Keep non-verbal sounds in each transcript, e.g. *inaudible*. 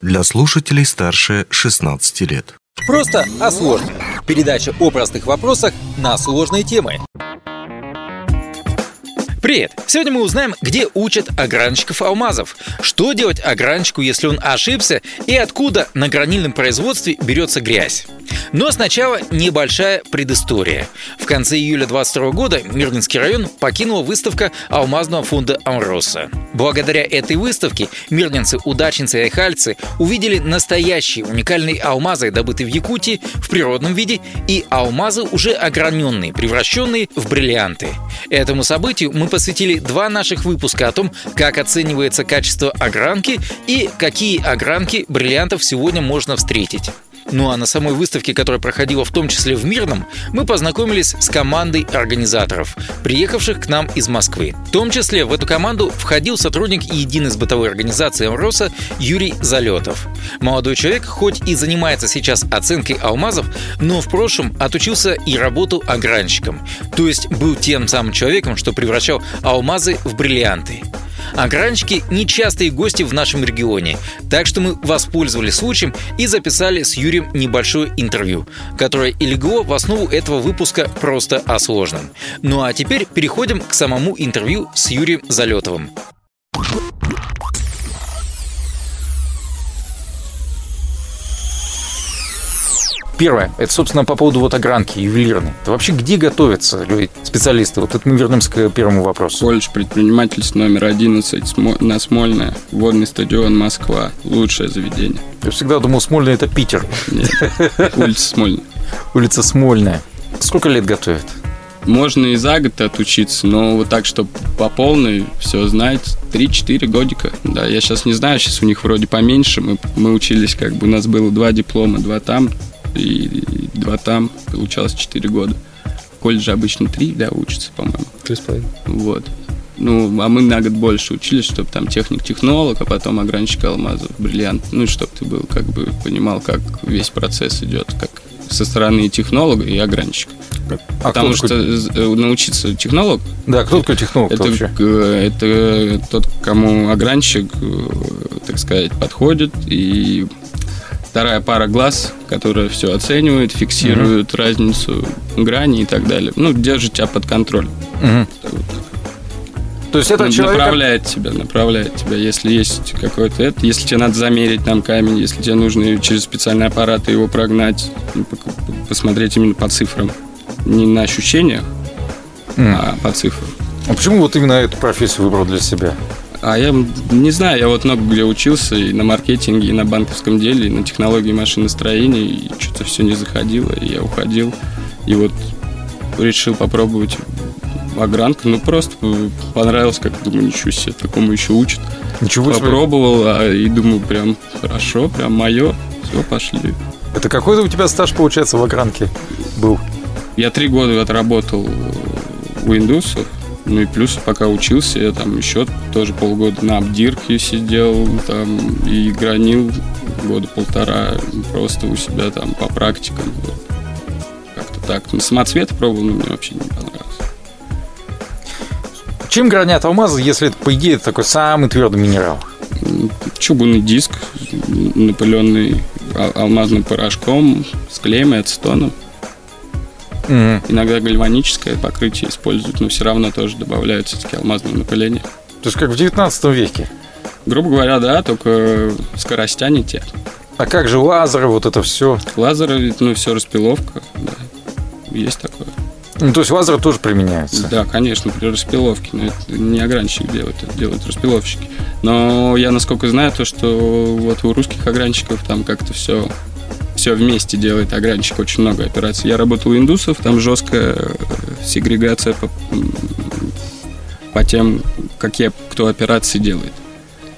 для слушателей старше 16 лет. Просто о сложном. Передача о простых вопросах на сложные темы. Привет! Сегодня мы узнаем, где учат огранщиков алмазов. Что делать огранщику, если он ошибся, и откуда на гранильном производстве берется грязь. Но сначала небольшая предыстория. В конце июля 22 года Мирнинский район покинула выставка алмазного фонда Амроса. Благодаря этой выставке мирнинцы, удачницы и айхальцы увидели настоящие уникальные алмазы, добытые в Якутии в природном виде, и алмазы уже ограненные, превращенные в бриллианты. Этому событию мы посвятили два наших выпуска о том, как оценивается качество огранки и какие огранки бриллиантов сегодня можно встретить. Ну а на самой выставке, которая проходила в том числе в Мирном, мы познакомились с командой организаторов, приехавших к нам из Москвы. В том числе в эту команду входил сотрудник единой бытовой организации «Амроса» Юрий Залетов. Молодой человек хоть и занимается сейчас оценкой алмазов, но в прошлом отучился и работал огранщиком. То есть был тем самым человеком, что превращал алмазы в бриллианты. Огранщики – нечастые гости в нашем регионе, так что мы воспользовались случаем и записали с Юрием небольшое интервью, которое и легло в основу этого выпуска просто о сложном. Ну а теперь переходим к самому интервью с Юрием Залетовым. Первое, это, собственно, по поводу вот огранки ювелирной. Это вообще где готовятся люди, специалисты? Вот это мы вернемся к первому вопросу. Колледж предпринимательства номер 11 на Смольная, водный стадион Москва. Лучшее заведение. Я всегда думал, Смольная это Питер. Нет, улица Смольная. *laughs* Улица Смольная. Сколько лет готовят? Можно и за год отучиться, но вот так, чтобы по полной все знать, 3-4 годика. Да, я сейчас не знаю, сейчас у них вроде поменьше. Мы, мы учились, как бы у нас было два диплома, два там, и два там, получалось 4 года. В колледже обычно 3, да, учатся, по-моему. Три с половиной. Вот. Ну, а мы на год больше учились, чтобы там техник-технолог, а потом огранщик алмазов, бриллиант. Ну, чтобы ты был, как бы, понимал, как весь процесс идет, как со стороны технолога и огранщика. А Потому что такой... научиться технолог... Да, кто такой технолог это, вообще? это тот, кому огранщик, так сказать, подходит и вторая пара глаз, которая все оценивает, фиксирует угу. разницу грани и так далее. Ну, держит тебя под контролем. Угу. То есть это человек... Направляет тебя, направляет тебя, если есть какой-то это, если тебе надо замерить там камень, если тебе нужно через специальный аппарат его прогнать, ну, посмотреть именно по цифрам. Не на ощущениях, mm. а по цифрам. А почему вот именно эту профессию выбрал для себя? А я не знаю, я вот много где учился, и на маркетинге, и на банковском деле, и на технологии машиностроения, и что-то все не заходило, и я уходил. И вот решил попробовать огранку, ну просто понравилось, как думаю, ничего себе, такому еще учат. Ничего себе. Попробовал, а, и думаю, прям хорошо, прям мое, все, пошли. Это какой у тебя стаж, получается, в огранке был? Я три года отработал у индусов, ну и плюс, пока учился, я там еще тоже полгода на обдирке сидел, там и гранил года полтора просто у себя там по практикам. Вот. Как-то так. На самоцвет пробовал, но мне вообще не понравилось. Чем гранят алмазы, если это, по идее, это такой самый твердый минерал? Чугунный диск, напыленный алмазным порошком с клеем и ацетоном. Угу. Иногда гальваническое покрытие используют, но все равно тоже добавляют все-таки алмазное напыление. То есть как в 19 веке? Грубо говоря, да, только скоростя не те. А как же лазеры, вот это все? Лазеры, ну, все распиловка, да. Есть такое. Ну, то есть лазеры тоже применяются? Да, конечно, при распиловке. Но это не огранщик делает, это делают распиловщики. Но я, насколько знаю, то, что вот у русских огранщиков там как-то все все вместе делает огранщик, очень много операций. Я работал у индусов, там жесткая э, сегрегация по, по тем, какие кто операции делает.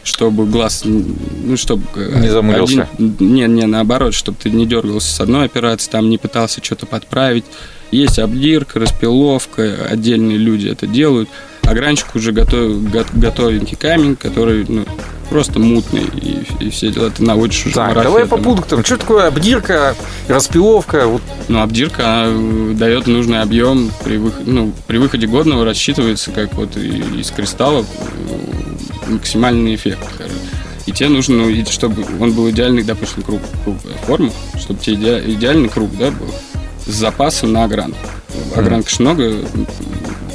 Чтобы глаз, ну, чтобы... Э, не замылился? Один, не, не, наоборот, чтобы ты не дергался с одной операции, там не пытался что-то подправить. Есть обдирка, распиловка, отдельные люди это делают. Огранщик уже готов, готовенький камень, который ну, просто мутный и, и все дела. Ты наводишь уже Так, давай по пунктам. Что такое обдирка, распиловка? Вот. Ну, обдирка она дает нужный объем при, выходе, ну, при выходе годного рассчитывается как вот из кристаллов э, максимальный эффект. И тебе нужно, ну, чтобы он был идеальный, допустим, круг, круглая форма, чтобы тебе иде, идеальный круг, да, был с запасом на огранку. Огранка mm-hmm. много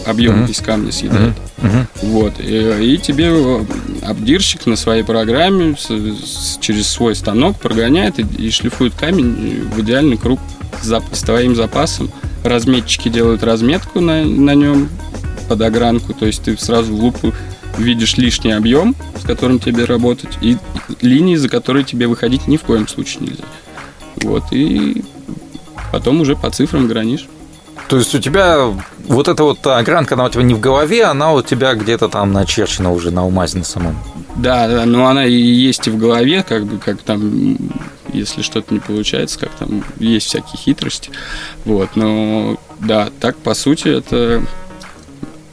объем mm-hmm. из камня съедает. Mm-hmm. Вот. И, и тебе обдирщик на своей программе с, с, через свой станок прогоняет и, и шлифует камень в идеальный круг с твоим запасом. Разметчики делают разметку на, на нем под огранку, то есть ты сразу в лупу видишь лишний объем, с которым тебе работать, и линии, за которые тебе выходить ни в коем случае нельзя. Вот, и потом уже по цифрам гранишь. То есть у тебя вот эта вот огранка, она у тебя не в голове, она у тебя где-то там начерчена уже на умазе на самом. Да, да, но она и есть и в голове, как бы, как там, если что-то не получается, как там есть всякие хитрости. Вот, но да, так по сути это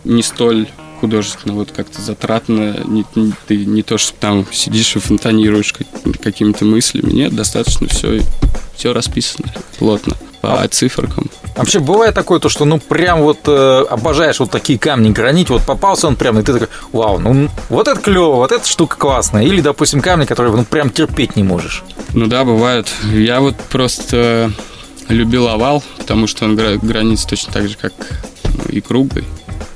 не столь художественно, вот как-то затратно, не, не, ты не то, что там сидишь и фонтанируешь какими-то мыслями, нет, достаточно все, все расписано плотно по а, циферкам. Вообще бывает такое, то, что ну прям вот э, обожаешь вот такие камни гранить, вот попался он прям, и ты такой, вау, ну вот это клево, вот эта штука классная. Или, допустим, камни, которые ну прям терпеть не можешь. Ну да, бывает. Я вот просто любил овал, потому что он границ точно так же, как ну, и круглый.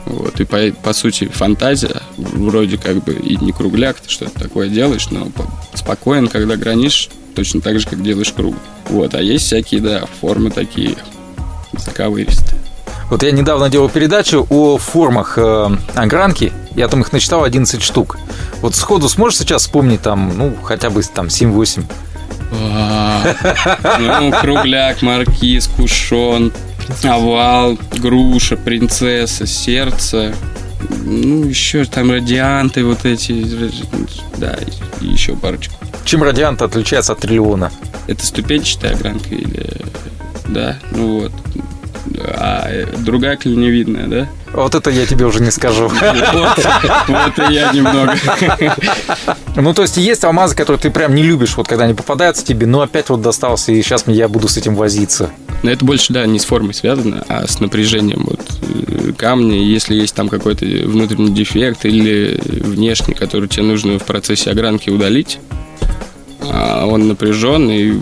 Вот, и по, по сути фантазия, вроде как бы и не кругляк, ты что-то такое делаешь, но спокоен, когда гранишь, точно так же, как делаешь круг. Вот, а есть всякие, да, формы такие заковыристые. Вот я недавно делал передачу о формах э, огранки, я там их насчитал 11 штук. Вот сходу сможешь сейчас вспомнить там, ну, хотя бы там 7-8? Ну, кругляк, маркиз, кушон, овал, груша, принцесса, сердце. Ну, еще там радианты вот эти. Да, и еще парочку. Чем радиант отличается от триллиона? Это ступенчатая огранка или... Да, ну вот. А другая клиневидная, да? Вот это я тебе уже не скажу. *laughs* Вот и я немного. Ну, то есть есть алмазы, которые ты прям не любишь, вот когда они попадаются тебе, но опять вот достался, и сейчас я буду с этим возиться. Но это больше, да, не с формой связано, а с напряжением вот э, камня. Если есть там какой-то внутренний дефект или внешний, который тебе нужно в процессе огранки удалить, а он напряжен, и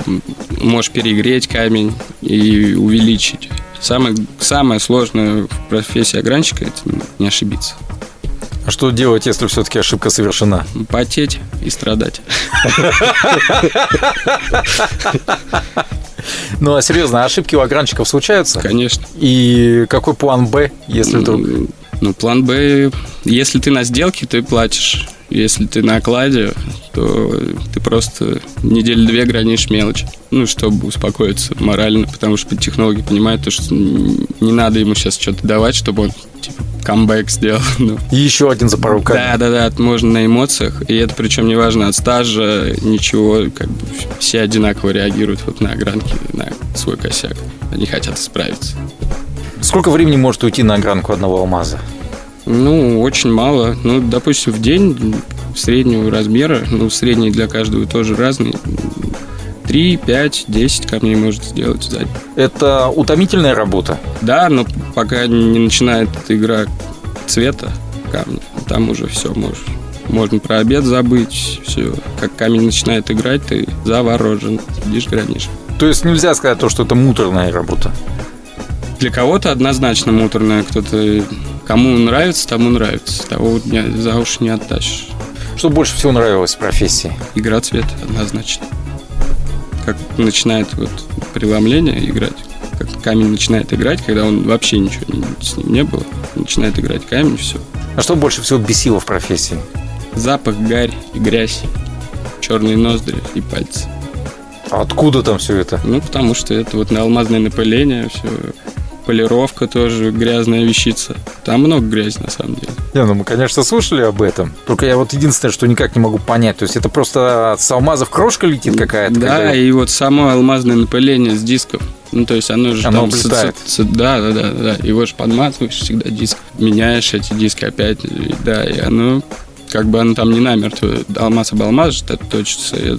можешь перегреть камень и увеличить. Самое, самое сложное в профессии огранщика – это не ошибиться. А что делать, если все-таки ошибка совершена? Потеть и страдать. Ну, а серьезно, ошибки у огранщиков случаются? Конечно. И какой план Б, если вдруг... Ну, план Б, если ты на сделке, ты платишь. Если ты на окладе, то ты просто неделю две гранишь мелочь. Ну, чтобы успокоиться морально, потому что технологи понимают, то, что не надо ему сейчас что-то давать, чтобы он типа камбэк сделал. *laughs* Ну. И еще один за пару Да, да, да, можно на эмоциях. И это причем не важно от стажа, ничего, как бы все одинаково реагируют вот на огранки, на свой косяк. Они хотят справиться. Сколько времени может уйти на огранку одного алмаза? Ну, очень мало. Ну, допустим, в день среднего размера, ну, средний для каждого тоже разный. 3, 5, 10 камней может сделать за Это утомительная работа? Да, но пока не начинает игра цвета камня, там уже все можешь. Можно про обед забыть, все. Как камень начинает играть, ты заворожен, сидишь, гранишь. То есть нельзя сказать то, что это муторная работа? Для кого-то однозначно муторная, кто-то Кому нравится, тому нравится. Того дня за уши не оттащишь. Что больше всего нравилось в профессии? Игра цвета, однозначно. Как начинает вот преломление играть, как камень начинает играть, когда он вообще ничего с ним не было, начинает играть камень, все. А что больше всего бесило в профессии? Запах, гарь и грязь, черные ноздри и пальцы. А откуда там все это? Ну, потому что это вот на алмазное напыление, все полировка тоже грязная вещица. Там много грязи, на самом деле. Не, ну мы, конечно, слушали об этом. Только я вот единственное, что никак не могу понять. То есть это просто с алмазов крошка летит какая-то? Да, когда... и вот само алмазное напыление с дисков. Ну, то есть оно же оно там... С, с, да, да, да, да. Его же подмазываешь всегда диск. Меняешь эти диски опять. Да, и оно как бы оно там не намертво. Алмаз об алмаз это точится. И,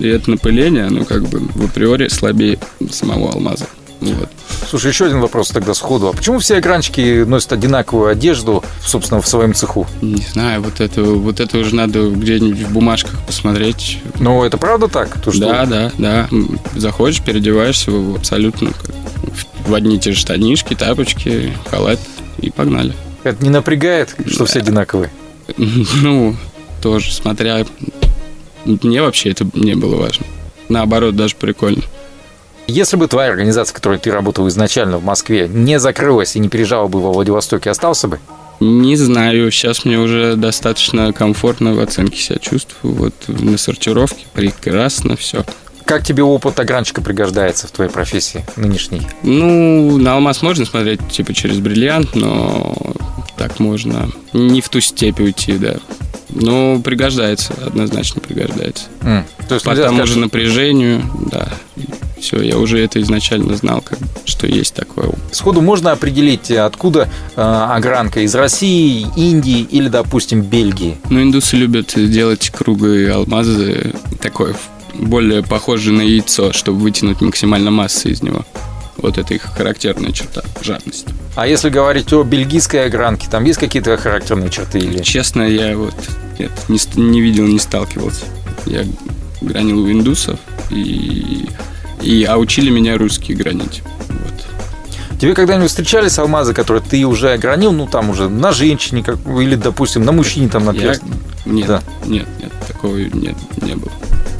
и это напыление, оно как бы в априори слабее самого алмаза. Вот. Слушай, еще один вопрос тогда сходу. А почему все огранчики носят одинаковую одежду, собственно, в своем цеху? Не знаю, вот это, вот это уже надо где-нибудь в бумажках посмотреть. Ну, это правда так? То, что... Да, да, да. Заходишь, переодеваешься абсолютно в одни и те же штанишки, тапочки, халат и погнали. Это не напрягает, что да. все одинаковые? *laughs* Ну, тоже, смотря... Мне вообще это не было важно. Наоборот, даже прикольно. Если бы твоя организация, в которой ты работал изначально в Москве, не закрылась и не переезжала бы во Владивостоке, остался бы? Не знаю, сейчас мне уже достаточно комфортно в оценке себя чувствую. Вот на сортировке прекрасно все. Как тебе опыт огранчика пригождается в твоей профессии нынешней? Ну, на алмаз можно смотреть типа через бриллиант, но так можно не в ту степь уйти, да. Ну, пригождается, однозначно пригождается. Mm. То есть, По тому сказать... же напряжению, да. Все, я уже это изначально знал, как, что есть такое. Сходу можно определить, откуда э, огранка из России, Индии или, допустим, Бельгии? Ну, индусы любят делать круглые алмазы, такой более похожий на яйцо, чтобы вытянуть максимально массы из него. Вот это их характерная черта, жадность. А если говорить о бельгийской огранке, там есть какие-то характерные черты? Или... Честно, я вот нет, не, не видел, не сталкивался. Я гранил у индусов, и, и, а учили меня русские гранить. Вот. Тебе когда-нибудь встречались алмазы, которые ты уже огранил, ну там уже на женщине, как, или, допустим, на мужчине там на Я... Нет, да. нет, нет, такого нет, не было.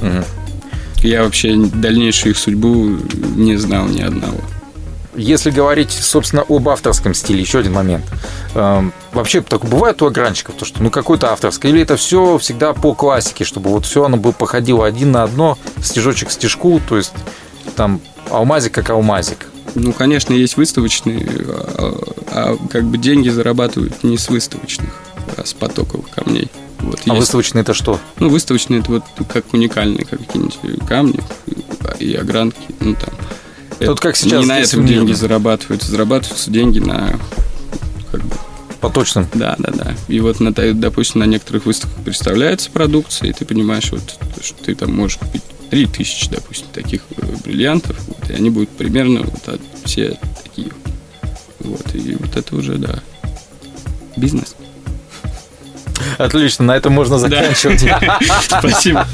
Угу. Я вообще дальнейшую их судьбу не знал ни одного. Если говорить, собственно, об авторском стиле, еще один момент. Эм, вообще, так бывает у огранщиков, то, что ну какой-то авторский, или это все всегда по классике, чтобы вот все оно бы походило один на одно, стежочек к стежку, то есть там алмазик как алмазик. Ну, конечно, есть выставочные, а, а как бы деньги зарабатывают не с выставочных, а с потоковых камней. Вот, а есть. выставочные это что? Ну, выставочные это вот как уникальные как какие-нибудь камни и огранки, ну там. Тут как сейчас не на этом деньги зарабатываются, зарабатываются деньги на как бы по точным. Да, да, да. И вот, на, допустим, на некоторых выставках представляется продукция, и ты понимаешь, вот, что ты там можешь купить 3000, допустим, таких э, бриллиантов, вот, и они будут примерно вот все такие. Вот, и вот это уже, да, бизнес. Отлично, на этом можно заканчивать. *laughs* Спасибо.